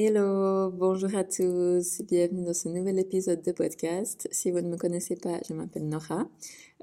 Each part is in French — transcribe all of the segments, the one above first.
Hello, bonjour à tous, bienvenue dans ce nouvel épisode de podcast. Si vous ne me connaissez pas, je m'appelle Nora.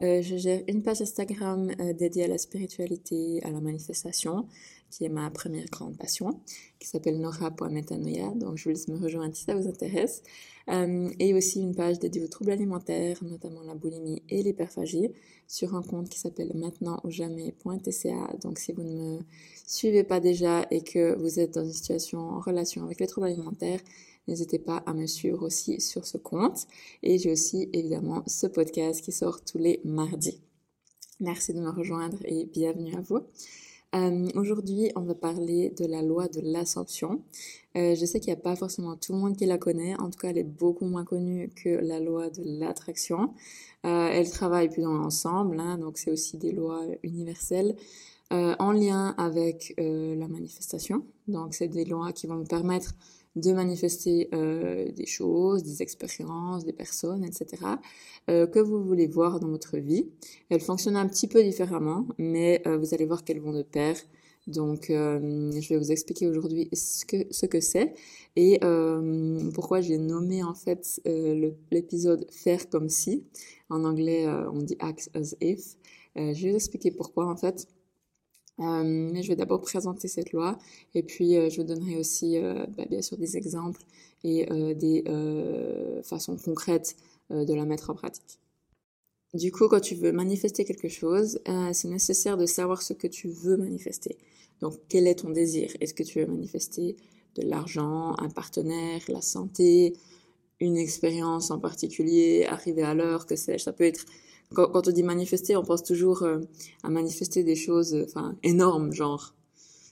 Euh, je gère une page Instagram euh, dédiée à la spiritualité, à la manifestation, qui est ma première grande passion, qui s'appelle nora.metanoia, donc je vous laisse me rejoindre si ça vous intéresse. Euh, et aussi une page dédiée aux troubles alimentaires, notamment la boulimie et l'hyperphagie, sur un compte qui s'appelle maintenant ou jamais.tca. Donc si vous ne me suivez pas déjà et que vous êtes dans une situation en relation avec les troubles alimentaires, n'hésitez pas à me suivre aussi sur ce compte. Et j'ai aussi évidemment ce podcast qui sort tous les mardis. Merci de me rejoindre et bienvenue à vous. Euh, Aujourd'hui, on va parler de la loi de l'assomption. Euh, je sais qu'il n'y a pas forcément tout le monde qui la connaît. En tout cas, elle est beaucoup moins connue que la loi de l'attraction. Euh, elle travaille plus dans l'ensemble, hein, donc c'est aussi des lois universelles. Euh, en lien avec euh, la manifestation. Donc, c'est des lois qui vont me permettre de manifester euh, des choses, des expériences, des personnes, etc., euh, que vous voulez voir dans votre vie. Elles fonctionnent un petit peu différemment, mais euh, vous allez voir qu'elles vont de pair. Donc, je vais vous expliquer aujourd'hui ce que ce que c'est et pourquoi j'ai nommé en fait l'épisode faire comme si. En anglais, on dit act as if. je vais vous expliquer pourquoi en fait. Euh, mais je vais d'abord présenter cette loi et puis euh, je donnerai aussi euh, bah, bien sûr des exemples et des façons concrètes de la mettre en pratique. Du coup, quand tu veux manifester quelque chose, c'est nécessaire de savoir ce que tu veux manifester. Donc, quel est ton désir? Est-ce que tu veux manifester de l'argent, un partenaire, la santé, une expérience en particulier, arriver à l'heure, que sais-je? Ça peut être quand, on dit manifester, on pense toujours euh, à manifester des choses euh, enfin énormes, genre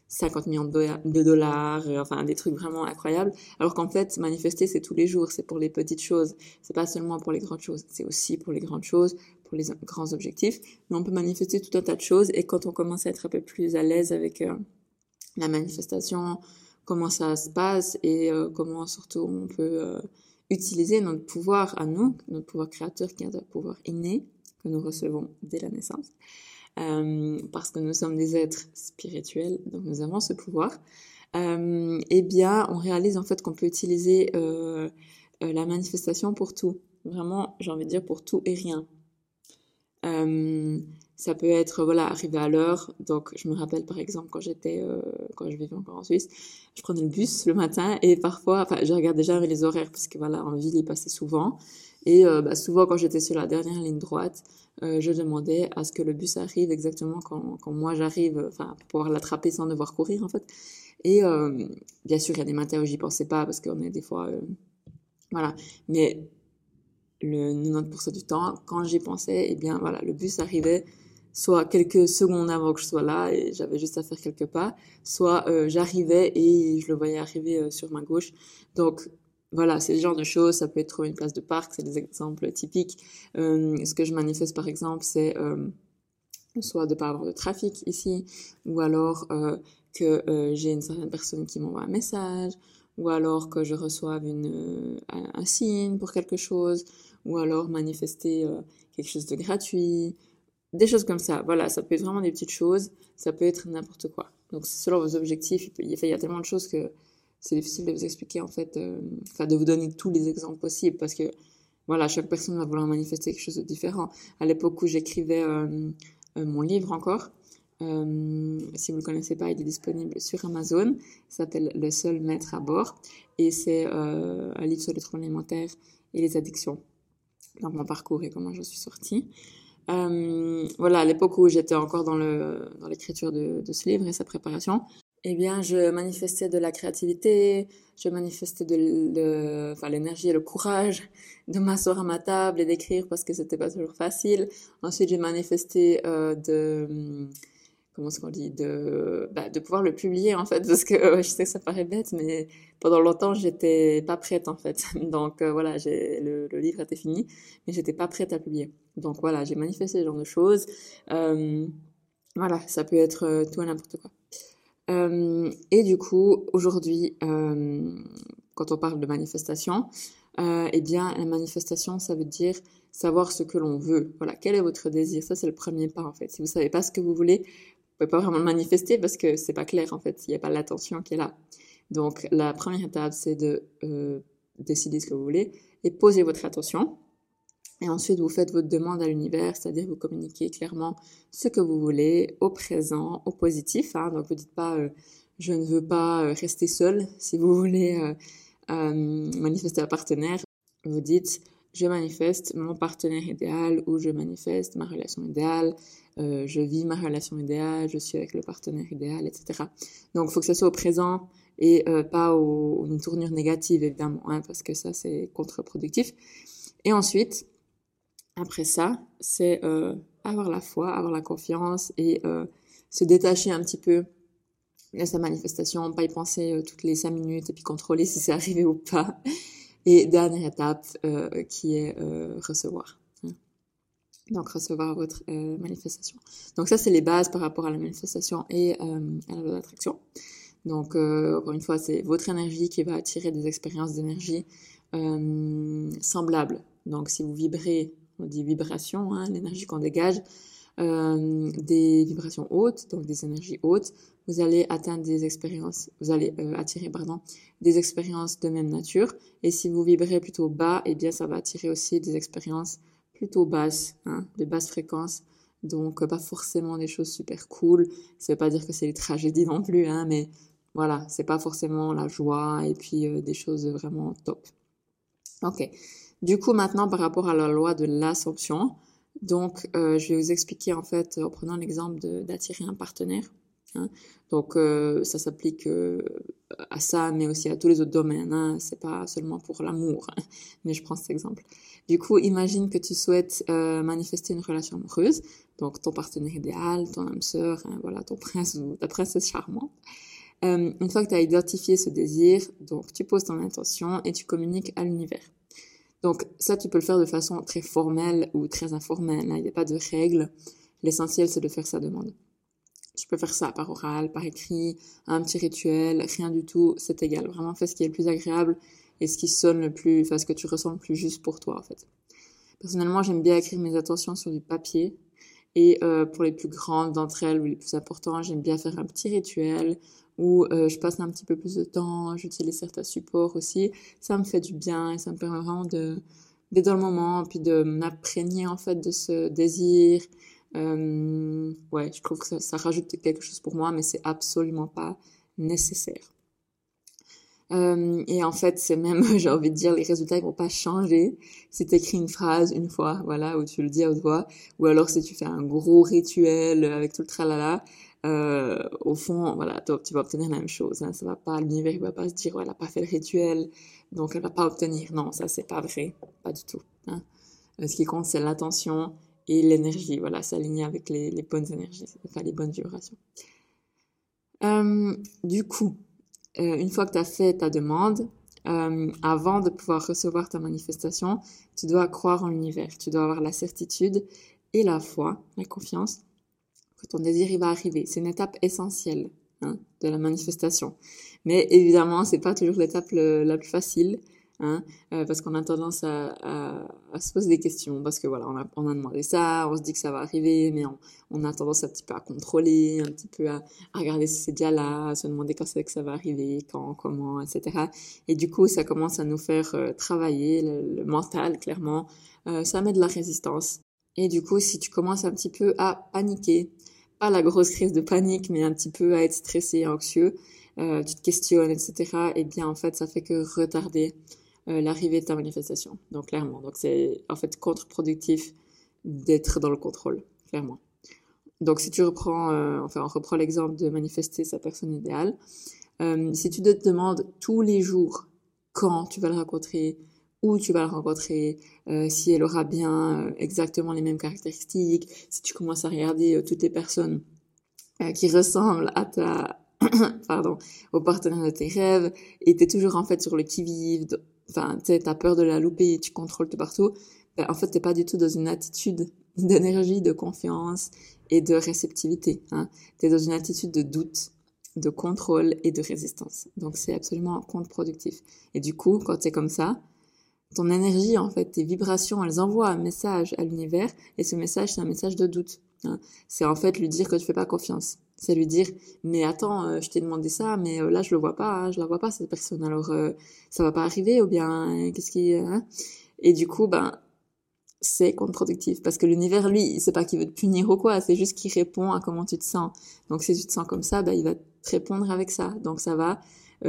50 millions de dollars, euh, enfin des trucs vraiment incroyables. Alors qu'en fait, manifester, c'est tous les jours, c'est pour les petites choses. C'est pas seulement pour les grandes choses, c'est aussi pour les grandes choses, pour les grands objectifs. Mais on peut manifester tout un tas de choses. Et quand on commence à être un peu plus à l'aise avec la manifestation, comment ça se passe et comment surtout on peut utiliser notre pouvoir à nous, notre pouvoir créateur qui est un pouvoir inné, que nous recevons dès la naissance, euh, parce que nous sommes des êtres spirituels, donc nous avons ce pouvoir, euh, eh bien, on réalise en fait qu'on peut utiliser euh, euh, la manifestation pour tout. Vraiment, j'ai envie de dire pour tout et rien. Ça peut être voilà arriver à l'heure. Donc je me rappelle par exemple quand j'étais quand je vivais encore en Suisse, je prenais le bus le matin et parfois enfin je regardais déjà les horaires parce que voilà en ville il passait souvent et euh, bah, souvent, quand j'étais sur la dernière ligne droite, euh, je demandais à ce que le bus arrive exactement quand, quand moi j'arrive, enfin, pour pouvoir l'attraper sans devoir courir, en fait. Et euh, bien sûr, il y a des matins où j'y pensais pas parce qu'on est des fois... Euh, voilà. Mais le 90% du temps, quand j'y pensais, eh bien, voilà, le bus arrivait soit quelques secondes avant que je sois là et j'avais juste à faire quelques pas, soit euh, j'arrivais et je le voyais arriver euh, sur ma gauche. Donc voilà, c'est ce genre de choses. Ça peut être trouver une place de parc, c'est des exemples typiques. Euh, ce que je manifeste par exemple, c'est euh, soit de ne pas avoir de trafic ici, ou alors euh, que j'ai une certaine personne qui m'envoie un message, ou alors que je reçoive un, signe pour quelque chose, ou alors manifester quelque chose de gratuit, des choses comme ça. Voilà, ça peut être vraiment des petites choses, ça peut être n'importe quoi. Donc selon vos objectifs, il, il y a tellement de choses que c'est difficile de vous expliquer en fait, euh, enfin de vous donner tous les exemples possibles parce que voilà, chaque personne va vouloir manifester quelque chose de différent. À l'époque où j'écrivais euh, euh, mon livre encore, si vous le connaissez pas, il est disponible sur Amazon. Il s'appelle Le seul maître à bord et c'est un livre sur les troubles alimentaires et les addictions. Donc mon parcours et comment je suis sortie. Voilà, à l'époque où j'étais encore dans le dans l'écriture de, de ce livre et sa préparation, eh bien, je manifestais de la créativité, je manifestais de, enfin, l'énergie et le courage de m'asseoir à ma table et d'écrire parce que c'était pas toujours facile. Ensuite, j'ai manifesté euh, de, comment est-ce qu'on dit, de, bah, de pouvoir le publier en fait, parce que je sais que ça paraît bête, mais pendant longtemps, j'étais pas prête en fait. Donc euh, voilà, j'ai, le, le, livre était fini, mais j'étais pas prête à publier. Donc voilà, j'ai manifesté ce genre de choses. Euh, voilà, ça peut être euh, tout et n'importe quoi. Euh, et du coup, aujourd'hui, euh, quand on parle de manifestation, euh, eh bien, la manifestation, ça veut dire savoir ce que l'on veut. Voilà, quel est votre désir? Ça, c'est le premier pas, en fait. Si vous savez pas ce que vous voulez, vous pouvez pas vraiment le manifester parce que c'est pas clair, en fait. Il n'y a pas l'attention qui est là. Donc la première étape, c'est de euh, décider ce que vous voulez et poser votre attention. Et ensuite, vous faites votre demande à l'univers, c'est-à-dire vous communiquez clairement ce que vous voulez au présent, au positif. Hein. Donc vous dites pas euh, je ne veux pas euh, rester seul. Si vous voulez manifester un partenaire, vous dites je manifeste mon partenaire idéal ou je manifeste ma relation idéale, euh, je vis ma relation idéale, je suis avec le partenaire idéal, etc. Donc, il faut que ça soit au présent et euh, pas au, une tournure négative, évidemment, hein, parce que ça, c'est contre-productif. Et ensuite, après ça, c'est euh, avoir la foi, avoir la confiance et euh, se détacher un petit peu de sa manifestation, pas y penser euh, toutes les cinq minutes et puis contrôler si c'est arrivé ou pas. Et dernière étape euh, qui est euh, recevoir. Hein. Donc recevoir votre manifestation. Donc ça c'est les bases par rapport à la manifestation et à la loi d'attraction. Donc encore une fois c'est votre énergie qui va attirer des expériences d'énergie semblables. Donc si vous vibrez, on dit vibration, hein, l'énergie qu'on dégage, euh, des vibrations hautes, donc des énergies hautes, vous allez atteindre des expériences, vous allez euh, attirer pardon, des expériences de même nature. Et si vous vibrez plutôt bas, eh bien ça va attirer aussi des expériences plutôt basses, hein, de basse fréquence. Donc euh, pas forcément des choses super cool. Ça veut pas dire que c'est les tragédies non plus, hein, mais voilà, c'est pas forcément la joie et puis des choses vraiment top. Ok. Du coup maintenant par rapport à la loi de l'assomption, donc, euh, je vais vous expliquer en fait en prenant l'exemple d'attirer un partenaire. Hein. Donc, euh, ça s'applique euh, à ça, mais aussi à tous les autres domaines. Hein. C'est pas seulement pour l'amour, hein. mais je prends cet exemple. Du coup, imagine que tu souhaites euh, manifester une relation amoureuse, donc ton partenaire idéal, ton âme sœur, voilà, ton prince ou ta princesse charmante. Euh, une fois que tu as identifié ce désir, donc tu poses ton intention et tu communiques à l'univers. Donc ça, tu peux le faire de façon très formelle ou très informelle. Hein. Il n'y a pas de règle. L'essentiel, c'est de faire sa demande. Tu peux faire ça par oral, par écrit, un petit rituel, rien du tout, c'est égal. Vraiment, fais ce qui est le plus agréable et ce qui sonne le plus, enfin, ce que tu ressens le plus juste pour toi, en fait. Personnellement, j'aime bien écrire mes intentions sur du papier. Et euh, pour les plus grandes d'entre elles ou les plus importantes, j'aime bien faire un petit rituel où euh, je passe un petit peu plus de temps, j'utilise certains supports aussi. Ça me fait du bien et ça me permet vraiment de d'être dans le moment, puis de m'imprégner en fait de ce désir. Euh, ouais, je trouve que ça, rajoute quelque chose pour moi, mais c'est absolument pas nécessaire. Euh, et en fait, c'est même, j'ai envie de dire, les résultats ils vont pas changer si tu écris une phrase une fois, voilà, où tu le dis à haute voix, ou alors si tu fais un gros rituel avec tout le tralala, euh, au fond, voilà, tu vas obtenir la même chose. Hein. Ça va pas, l'univers va pas se dire, ouais, elle a pas fait le rituel, donc elle va pas obtenir. Non, ça c'est pas vrai, pas du tout. Hein. Euh, ce qui compte, c'est l'attention et l'énergie. Voilà, s'aligner avec les, les, bonnes énergies, enfin les bonnes vibrations. Euh, du coup, euh, une fois que tu as fait ta demande, euh, avant de pouvoir recevoir ta manifestation, tu dois croire en l'univers. Tu dois avoir la certitude et la foi, la confiance ton désir il va arriver. C'est une étape essentielle hein, de la manifestation. Mais évidemment, c'est pas toujours l'étape la plus facile. Hein, euh, parce qu'on a tendance à, se poser des questions, parce que voilà, on a, demandé ça, on se dit que ça va arriver, mais on, a tendance un petit peu à contrôler, un petit peu à, regarder si c'est déjà là, à se demander quand c'est que ça va arriver, quand, comment, etc. Et du coup, ça commence à nous faire euh, travailler le, le, mental, clairement. Euh, ça met de la résistance. Et du coup, si tu commences un petit peu à paniquer, pas la grosse crise de panique, mais un petit peu à être stressé, anxieux, euh, tu te questionnes, etc. Et bien en fait, ça fait que retarder euh, l'arrivée de ta manifestation. Donc clairement, donc c'est en fait contre-productif d'être dans le contrôle, clairement. Donc si tu reprends, euh, enfin on reprend l'exemple de manifester sa personne idéale. Si tu te demandes tous les jours quand tu vas le rencontrer, où tu vas la rencontrer, euh, si elle aura bien euh, exactement les mêmes caractéristiques, si tu commences à regarder euh, toutes les personnes euh, qui ressemblent à ta pardon, au partenaire de tes rêves et tu es toujours en fait sur le qui-vive, enfin tu as peur de la louper tu contrôles tout partout, ben, en fait t'es pas du tout dans une attitude d'énergie, de confiance et de réceptivité. Hein. Tu es dans une attitude de doute, de contrôle et de résistance. Donc c'est absolument contre-productif. Et du coup, quand es comme ça, ton énergie, en fait, tes vibrations, elles envoient un message à l'univers et ce message, c'est un message de doute. Hein. C'est en fait lui dire que tu fais pas confiance. C'est lui dire, mais attends, euh, je t'ai demandé ça, mais euh, là je le vois pas, hein, je la vois pas cette personne, alors euh, ça va pas arriver ou bien qu'est-ce qui, hein? Et du coup, ben c'est contre-productif parce que l'univers lui, c'est pas qu'il veut te punir ou quoi, c'est juste qu'il répond à comment tu te sens. Donc si tu te sens comme ça, ben il va te répondre avec ça. Donc ça va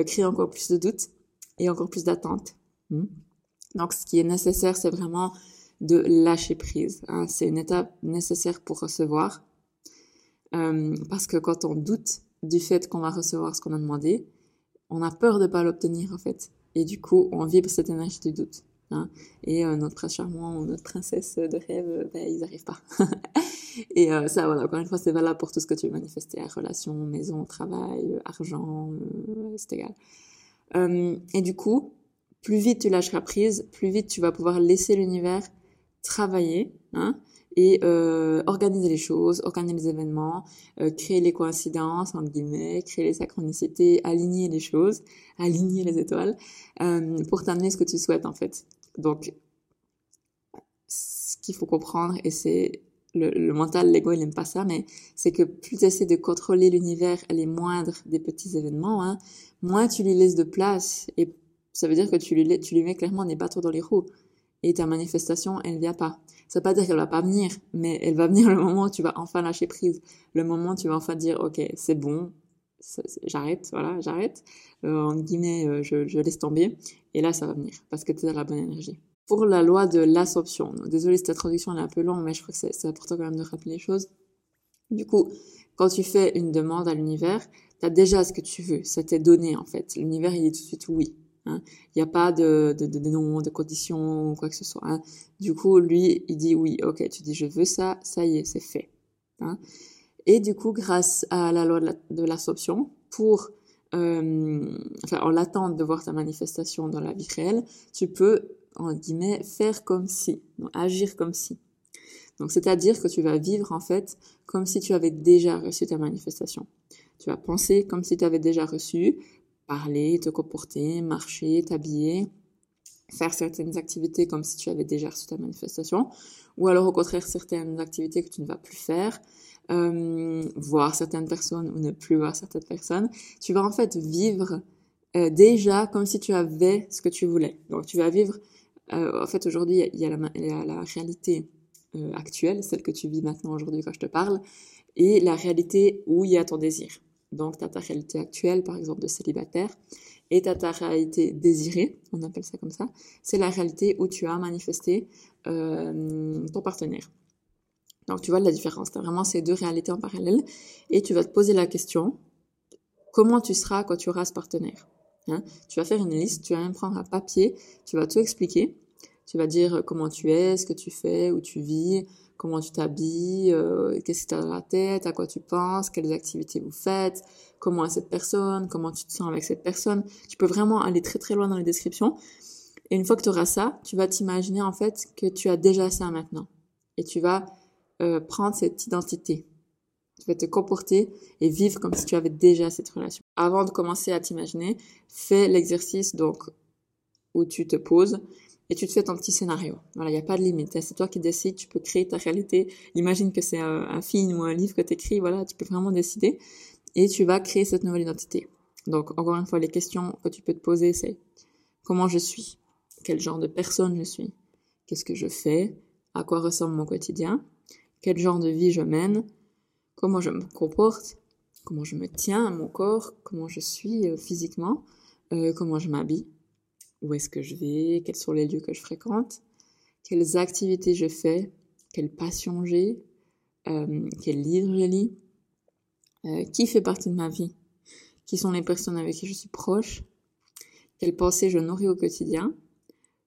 créer encore plus de doutes et encore plus d'attentes. Hmm? Donc ce qui est nécessaire, c'est vraiment de lâcher prise. Hein. C'est une étape nécessaire pour recevoir euh, parce que quand on doute du fait qu'on va recevoir ce qu'on a demandé, on a peur de pas l'obtenir en fait. Et du coup, on vibre cette énergie du doute. Hein. Et euh, notre prince charmant ou notre princesse de rêve, euh, ben, ils n'arrivent pas. et euh, ça, voilà, encore une fois, c'est valable pour tout ce que tu veux manifester, relation, maison, travail, argent, c'est égal. et du coup, plus vite tu lâcheras prise, plus vite tu vas pouvoir laisser l'univers travailler, hein, et euh, organiser les choses, organiser les événements, euh, créer les coïncidences entre guillemets, créer les synchronicités, aligner les choses, aligner les étoiles euh, pour t'amener ce que tu souhaites en fait. Donc, ce qu'il faut comprendre et c'est le, le, mental, l'ego, il aime pas ça, mais c'est que plus tu essaies de contrôler l'univers les moindres des petits événements, hein, moins tu lui laisses de place et ça veut dire que tu lui, mets clairement des bâtons dans les roues et ta manifestation, elle vient pas. Ça veut pas dire qu'elle va pas venir, mais elle va venir le moment où tu vas enfin lâcher prise. Le moment où tu vas enfin dire, ok, c'est bon, j'arrête, voilà, j'arrête. Euh, en guillemets, euh, je, laisse tomber. Et là, ça va venir parce que tu dans la bonne énergie. Pour la loi de l'assomption, désolé si ta traduction est un peu longue, mais je crois que c'est important quand même de rappeler les choses. Du coup, quand tu fais une demande à l'univers, tu as déjà ce que tu veux, ça t'est donné en fait. L'univers, il est tout de suite oui. Hein. Il n'y a pas de, de, de, de nom, de conditions quoi que ce soit. Hein. Du coup, lui, il dit oui, ok, tu dis je veux ça, ça y est, c'est fait. Hein. Et du coup, grâce à la loi de l'absorption, pour, euh, enfin, en l'attente de voir ta manifestation dans la vie réelle, tu peux, en guillemets, faire comme si, agir comme si. Donc, c'est-à-dire que tu vas vivre, en fait, comme si tu avais déjà reçu ta manifestation. Tu vas penser comme si tu avais déjà reçu, parler, te comporter, marcher, t'habiller, faire certaines activités comme si tu avais déjà reçu ta manifestation, ou alors au contraire certaines activités que tu ne vas plus faire, euh, voir certaines personnes ou ne plus voir certaines personnes. Tu vas en fait vivre euh, déjà comme si tu avais ce que tu voulais. Donc tu vas vivre, euh, en fait aujourd'hui il y, a la, il y a la réalité euh, actuelle, celle que tu vis maintenant aujourd'hui quand je te parle, et la réalité où il y a ton désir. Donc, tu as ta réalité actuelle, par exemple, de célibataire, et tu as ta réalité désirée, on appelle ça comme ça. C'est la réalité où tu as manifesté euh, ton partenaire. Donc, tu vois la différence. Tu as vraiment ces deux réalités en parallèle, et tu vas te poser la question, comment tu seras quand tu auras ce partenaire hein? Tu vas faire une liste, tu vas même prendre un papier, tu vas tout expliquer. Tu vas dire comment tu es, ce que tu fais, où tu vis, comment tu t'habilles, euh, qu'est-ce que tu as dans la tête, à quoi tu penses, quelles activités vous faites, comment est cette personne, comment tu te sens avec cette personne. Tu peux vraiment aller très très loin dans les descriptions. Et une fois que tu auras ça, tu vas t'imaginer en fait que tu as déjà ça maintenant. Et tu vas euh, prendre cette identité. Tu vas te comporter et vivre comme si tu avais déjà cette relation. Avant de commencer à t'imaginer, fais l'exercice donc où tu te poses et tu te fais ton petit scénario. Voilà, il n'y a pas de limite. C'est toi qui décides, tu peux créer ta réalité. Imagine que c'est un, film ou un livre que tu écris, voilà, tu peux vraiment décider. Et tu vas créer cette nouvelle identité. Donc, encore une fois, les questions que tu peux te poser, c'est comment je suis? Quel genre de personne je suis? Qu'est-ce que je fais? À quoi ressemble mon quotidien? Quel genre de vie je mène? Comment je me comporte? Comment je me tiens à mon corps? Comment je suis euh, physiquement? Euh, Comment je m'habille? Où est-ce que je vais, quels sont les lieux que je fréquente, quelles activités je fais, quelle passion j'ai, euh, quels livres je lis, euh, qui fait partie de ma vie, qui sont les personnes avec qui je suis proche, quelles pensées je nourris au quotidien,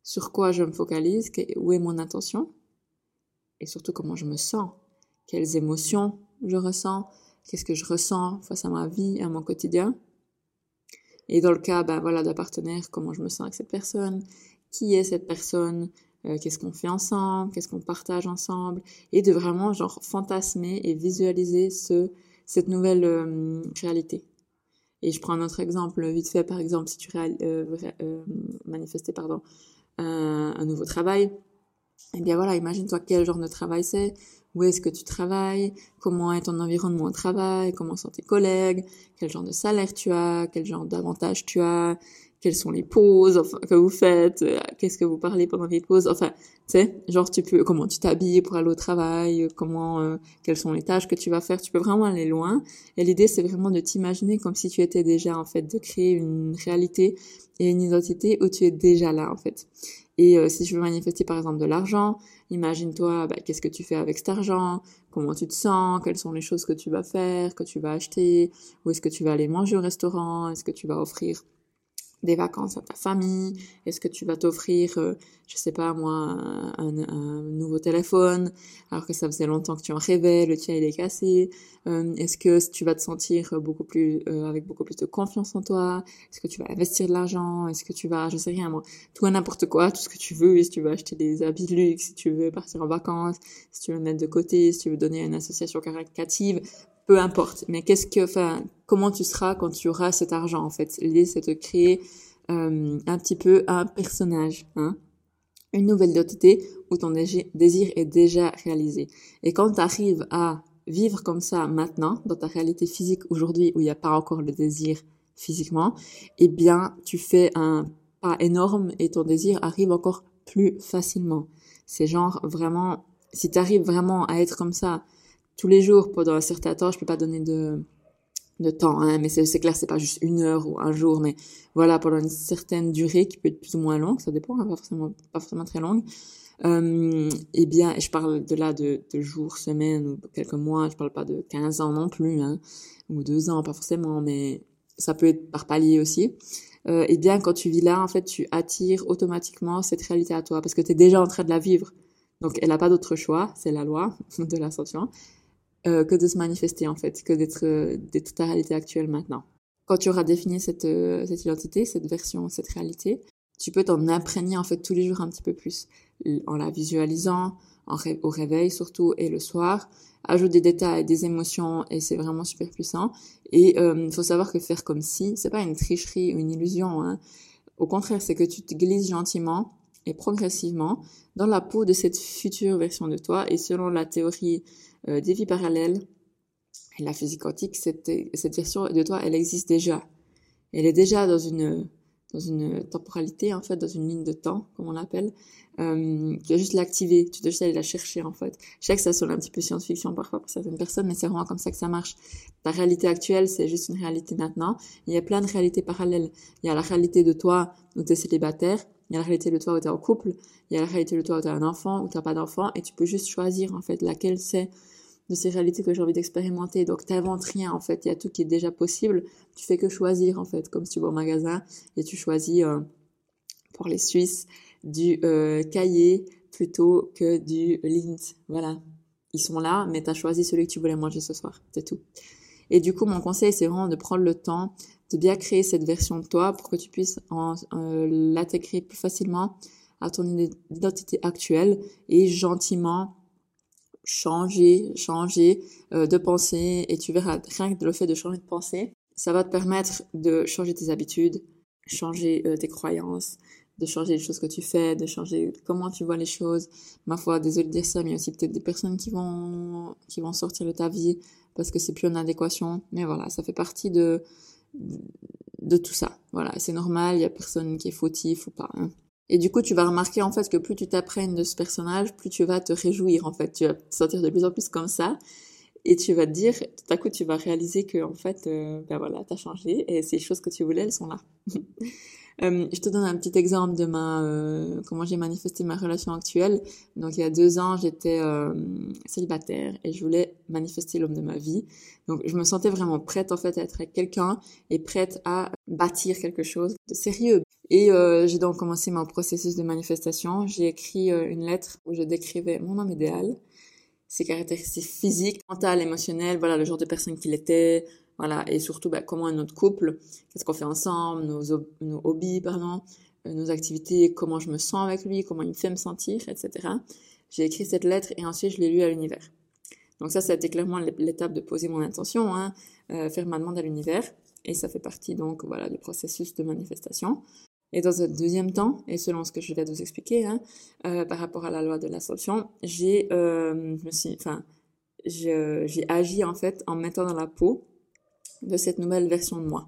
sur quoi je me focalise, où est mon attention, et surtout comment je me sens, quelles émotions je ressens, qu'est-ce que je ressens face à ma vie, à mon quotidien, et dans le cas, bah, voilà, d'un partenaire, comment je me sens avec cette personne, qui est cette personne, euh, qu'est-ce qu'on fait ensemble, qu'est-ce qu'on partage ensemble, et de vraiment genre fantasmer et visualiser ce, cette nouvelle réalité. Et je prends un autre exemple vite fait, par exemple, si tu euh, euh manifester pardon, un, nouveau travail, eh bien voilà, imagine-toi quel genre de travail c'est, où est-ce que tu travailles, comment est ton environnement au travail, comment sont tes collègues, quel genre de salaire tu as, quel genre d'avantages tu as, quelles sont les pauses? Enfin, que vous faites, euh, qu'est-ce que vous parlez pendant les pauses, enfin, tu sais, genre tu peux, comment tu t'habilles pour aller au travail, comment, euh, quelles sont les tâches que tu vas faire, tu peux vraiment aller loin. Et l'idée, c'est vraiment de t'imaginer comme si tu étais déjà, en fait, de créer une réalité et une identité où tu es déjà là, en fait. Et euh, si tu veux manifester, par exemple, de l'argent, imagine-toi, bah, qu'est-ce que tu fais avec cet argent, comment tu te sens, quelles sont les choses que tu vas faire, que tu vas acheter, où est-ce que tu vas aller manger au restaurant, est-ce que tu vas offrir des vacances à ta famille? Est-ce que tu vas t'offrir, euh, je sais pas moi, un, un, nouveau téléphone alors que ça faisait longtemps que tu en rêvais, le tien il est cassé? Euh, Est-ce que tu vas te sentir beaucoup plus euh, avec beaucoup plus de confiance en toi? Est-ce que tu vas investir de l'argent? Est-ce que tu vas, je sais rien moi, tout n'importe quoi, tout ce que tu veux. Si tu veux acheter des habits de luxe, si tu veux partir en vacances, si tu veux mettre de côté, si tu veux donner à une association caritative, peu importe. Mais qu'est-ce que, enfin, comment tu seras quand tu auras cet argent en fait? L'idée c'est de créer euh, un petit peu un personnage, hein une nouvelle identité où ton désir est déjà réalisé. Et quand tu arrives à vivre comme ça maintenant, dans ta réalité physique aujourd'hui où il n'y a pas encore le désir physiquement, eh bien, tu fais un pas énorme et ton désir arrive encore plus facilement. C'est genre vraiment, si tu arrives vraiment à être comme ça tous les jours pendant un certain temps, je peux pas donner de, de temps, hein, mais c'est clair, c'est pas juste une heure ou un jour, mais voilà, pendant une certaine durée qui peut être plus ou moins longue, ça dépend, hein, pas forcément, pas forcément très longue. Euh, eh bien, je parle de là de, de jours, semaines ou quelques mois, je parle pas de 15 ans non plus, hein, ou deux ans, pas forcément, mais ça peut être par palier aussi. Euh, eh bien, quand tu vis là, en fait, tu attires automatiquement cette réalité à toi, parce que tu es déjà en train de la vivre. Donc, elle n'a pas d'autre choix, c'est la loi de l'ascension. Euh, que de se manifester en fait, que d'être euh, ta réalité actuelle maintenant. Quand tu auras défini cette, euh, cette identité, cette version, cette réalité, tu peux t'en imprégner en fait tous les jours un petit peu plus, en la visualisant, au réveil surtout et le soir. Ajoute des détails, des émotions et c'est vraiment super puissant. Et il faut savoir que faire comme si, c'est pas une tricherie ou une illusion. Hein. Au contraire, c'est que tu te glisses gentiment et progressivement dans la peau de cette future version de toi. Et selon la théorie euh, des vies parallèles, et la physique quantique, cette, cette version de toi, elle existe déjà. Elle est déjà dans une dans une temporalité en fait, dans une ligne de temps comme on l'appelle. Euh, tu dois juste l'activer, tu dois juste aller la chercher en fait. Je sais que ça sonne un petit peu science-fiction parfois pour certaines personnes, mais c'est vraiment comme ça que ça marche. Ta réalité actuelle, c'est juste une réalité maintenant. Il y a plein de réalités parallèles. Il y a la réalité de toi où tu es célibataire, il y a la réalité de toi où tu es en couple, il y a la réalité de toi où tu as un enfant, où tu pas d'enfant, et tu peux juste choisir en fait laquelle c'est de ces réalités que j'ai envie d'expérimenter. Donc t'inventes rien en fait, il y a tout qui est déjà possible. Tu fais que choisir en fait, comme si tu vas au magasin et tu choisis euh, pour les Suisses du euh, cahier plutôt que du lint. Voilà, ils sont là, mais tu as choisi celui que tu voulais manger ce soir, c'est tout. Et du coup, mon conseil, c'est vraiment de prendre le temps de bien créer cette version de toi pour que tu puisses en, euh, l'intégrer plus facilement à ton identité actuelle et gentiment changer, changer euh, de pensée et tu verras rien que le fait de changer de pensée, ça va te permettre de changer tes habitudes, changer euh, tes croyances, de changer les choses que tu fais, de changer comment tu vois les choses. Ma foi, désolé de dire ça, mais aussi peut-être des personnes qui vont qui vont sortir de ta vie parce que c'est plus en adéquation. Mais voilà, ça fait partie de de tout ça. Voilà, c'est normal, il y a personne qui est fautif ou pas. Hein. Et du coup, tu vas remarquer en fait que plus tu t'apprennes de ce personnage, plus tu vas te réjouir en fait. Tu vas te sentir de plus en plus comme ça. Et tu vas te dire, tout à coup, tu vas réaliser que en fait, euh, ben voilà, t'as changé et ces choses que tu voulais, elles sont là. Euh, je te donne un petit exemple de ma euh, comment j'ai manifesté ma relation actuelle. Donc il y a deux ans, j'étais euh, célibataire et je voulais manifester l'homme de ma vie. Donc je me sentais vraiment prête en fait à être avec quelqu'un et prête à bâtir quelque chose de sérieux. Et euh, j'ai donc commencé mon processus de manifestation. J'ai écrit une lettre où je décrivais mon homme idéal, ses caractéristiques physiques, mentales, émotionnelles, voilà le genre de personne qu'il était, voilà, et surtout bah, comment est notre couple, qu'est-ce qu'on fait ensemble, nos, nos hobbies, pardon, euh, nos activités, comment je me sens avec lui, comment il me fait me sentir, etc. J'ai écrit cette lettre et ensuite je l'ai lue à l'univers. Donc ça, ça a été clairement l'étape de poser mon intention, hein, euh, faire ma demande à l'univers, et ça fait partie donc voilà du processus de manifestation. Et dans un deuxième temps, et selon ce que je vais vous expliquer, hein, euh, par rapport à la loi de l'assomption, j'ai, euh, agi en fait en mettant dans la peau de cette nouvelle version de moi.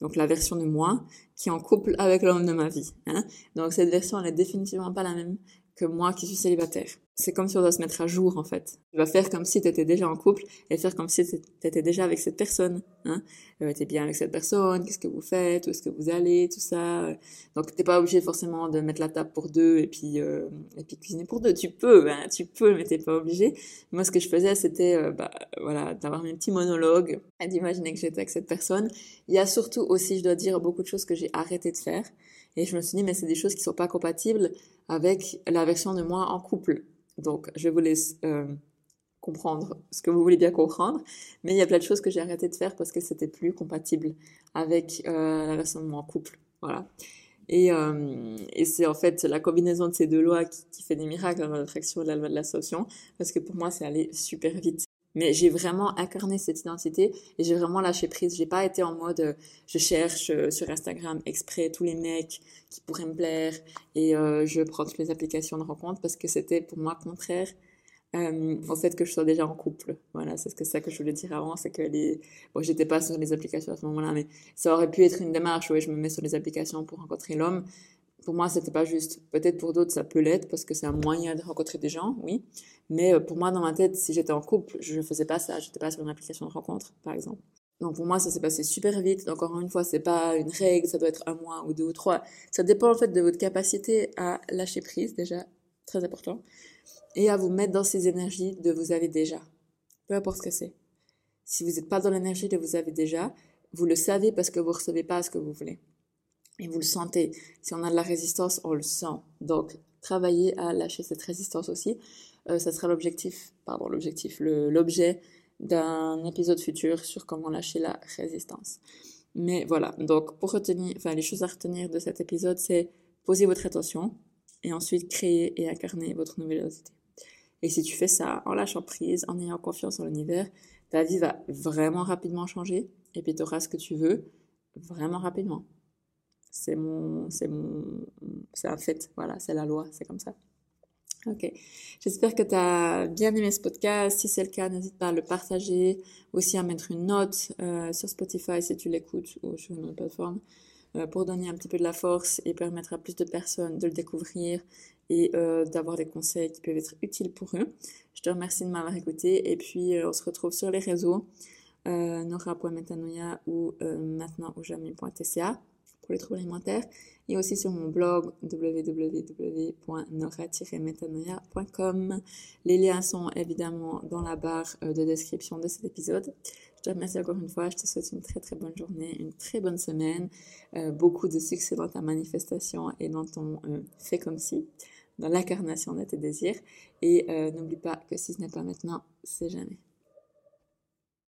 Donc la version de moi qui est en couple avec l'homme de ma vie. Hein. Donc cette version, elle est définitivement pas la même que moi qui suis célibataire c'est comme si on doit se mettre à jour en fait. Tu vas faire comme si tu étais déjà en couple et faire comme si tu étais déjà avec cette personne. Hein. Euh, tu es bien avec cette personne, qu'est-ce que vous faites, où est-ce que vous allez, tout ça. Donc t'es pas obligé forcément de mettre la table pour deux et puis euh, et puis cuisiner pour deux. Tu peux, hein, tu peux, mais t'es pas obligé. Moi ce que je faisais c'était euh, bah, voilà d'avoir mes petits monologues et d'imaginer que j'étais avec cette personne. Il y a surtout aussi, je dois dire, beaucoup de choses que j'ai arrêté de faire. Et je me suis dit, mais c'est des choses qui sont pas compatibles avec la version de moi en couple. Donc, je vous laisse euh, comprendre ce que vous voulez bien comprendre. Mais il y a plein de choses que j'ai arrêté de faire parce que c'était plus compatible avec euh, la version de mon couple. Voilà. Et, euh, et c'est en fait la combinaison de ces deux lois qui, fait des miracles dans l'attraction et la loi de l'association. Parce que pour moi, c'est allé super vite. Mais j'ai vraiment incarné cette identité et j'ai vraiment lâché prise. J'ai pas été en mode euh, je cherche euh, sur Instagram exprès tous les mecs qui pourraient me plaire et euh, je prends toutes les applications de rencontre parce que c'était pour moi contraire au fait que je sois déjà en couple. Voilà, c'est ça que je voulais dire avant, c'est que bon, j'étais pas sur les applications à ce moment-là, mais ça aurait pu être une démarche où je me mets sur les applications pour rencontrer l'homme. Pour moi, c'était pas juste. Peut-être pour d'autres, ça peut l'être parce que c'est un moyen de rencontrer des gens, oui. Mais euh, pour moi, dans ma tête, si j'étais en couple, je faisais pas ça. J'étais pas sur une application de rencontre, par exemple. Donc pour moi, ça s'est passé super vite. Encore une fois, c'est pas une règle, ça doit être un mois ou deux ou trois. Ça dépend en fait de votre capacité à lâcher prise, déjà, très important, et à vous mettre dans ces énergies de vous avez déjà. Peu importe ce que c'est. Si vous n'êtes pas dans l'énergie de vous avez déjà, vous le savez parce que vous recevez pas ce que vous voulez. Et vous le sentez. Si on a de la résistance, on le sent. Donc, travaillez à lâcher cette résistance aussi. Euh, ça sera l'objectif, pardon, l'objectif, l'objet d'un épisode futur sur comment lâcher la résistance. Mais voilà, donc pour retenir, enfin les choses à retenir de cet épisode, c'est poser votre attention et ensuite créer et incarner votre nouvelle identité. Et si tu fais ça en lâchant prise, en ayant confiance en l'univers, ta vie va vraiment rapidement changer et puis tu auras ce que tu veux vraiment rapidement. C'est mon, c'est mon, c'est un fait, voilà, c'est la loi, c'est comme ça. Ok. J'espère que tu as bien aimé ce podcast. Si c'est le cas, n'hésite pas à le partager, aussi à mettre une note euh, sur Spotify si tu l'écoutes ou sur une autre plateforme euh, pour donner un petit peu de la force et permettre à plus de personnes de le découvrir et euh, d'avoir des conseils qui peuvent être utiles pour eux. Je te remercie de m'avoir écouté et puis on se retrouve sur les réseaux nora.metanoia ou maintenant ou jamais.tca les troubles alimentaires et aussi sur mon blog www.nora-metanoia.com. Les liens sont évidemment dans la barre euh, de description de cet épisode. Je te remercie encore une fois, je te souhaite une très très bonne journée, une très bonne semaine, euh, beaucoup de succès dans ta manifestation et dans ton euh, fait comme si, dans l'incarnation de tes désirs. Et n'oublie pas que si ce n'est pas maintenant, c'est jamais.